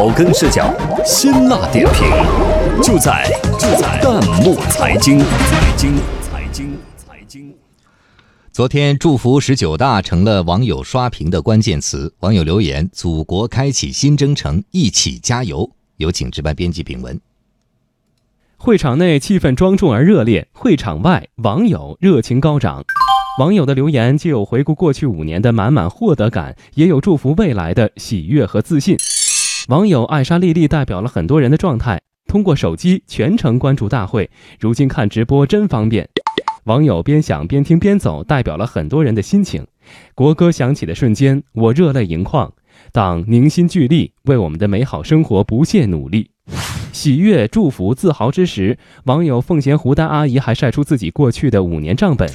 草根视角，辛辣点评，就在就在弹幕财经财经财经财经。昨天，祝福十九大成了网友刷屏的关键词。网友留言：“祖国开启新征程，一起加油。”有请值班编辑炳文。会场内气氛庄重而热烈，会场外网友热情高涨。网友的留言既有回顾过去五年的满满获得感，也有祝福未来的喜悦和自信。网友艾莎丽丽代表了很多人的状态，通过手机全程关注大会，如今看直播真方便。网友边想边听边走，代表了很多人的心情。国歌响起的瞬间，我热泪盈眶。党凝心聚力，为我们的美好生活不懈努力。喜悦、祝福、自豪之时，网友奉贤胡丹阿姨还晒出自己过去的五年账本。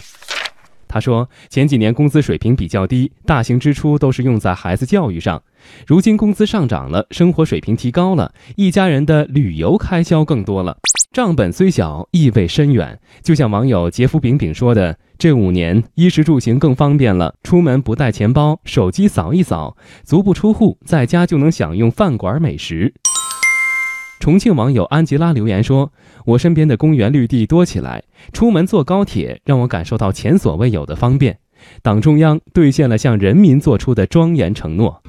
他说：“前几年工资水平比较低，大型支出都是用在孩子教育上。如今工资上涨了，生活水平提高了，一家人的旅游开销更多了。账本虽小，意味深远。就像网友杰夫饼饼说的：‘这五年衣食住行更方便了，出门不带钱包，手机扫一扫，足不出户，在家就能享用饭馆美食。’”重庆网友安吉拉留言说：“我身边的公园绿地多起来，出门坐高铁让我感受到前所未有的方便。党中央兑现了向人民做出的庄严承诺。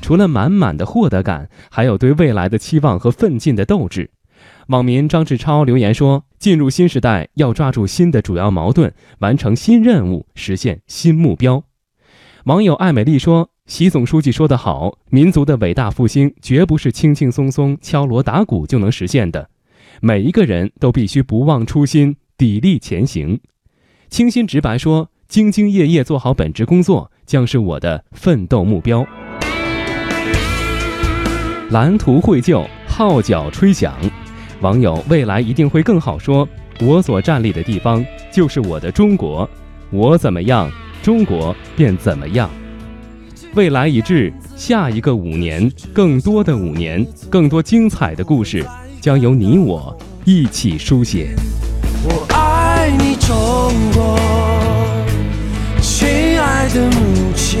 除了满满的获得感，还有对未来的期望和奋进的斗志。”网民张志超留言说：“进入新时代，要抓住新的主要矛盾，完成新任务，实现新目标。”网友艾美丽说。习总书记说得好，民族的伟大复兴绝不是轻轻松松敲锣打鼓就能实现的，每一个人都必须不忘初心，砥砺前行。清新直白说：“兢兢业业做好本职工作，将是我的奋斗目标。”蓝图绘就，号角吹响，网友未来一定会更好。说：“我所站立的地方就是我的中国，我怎么样，中国便怎么样。”未来已至，下一个五年，更多的五年，更多精彩的故事，将由你我一起书写。我爱你，中国，亲爱的母亲，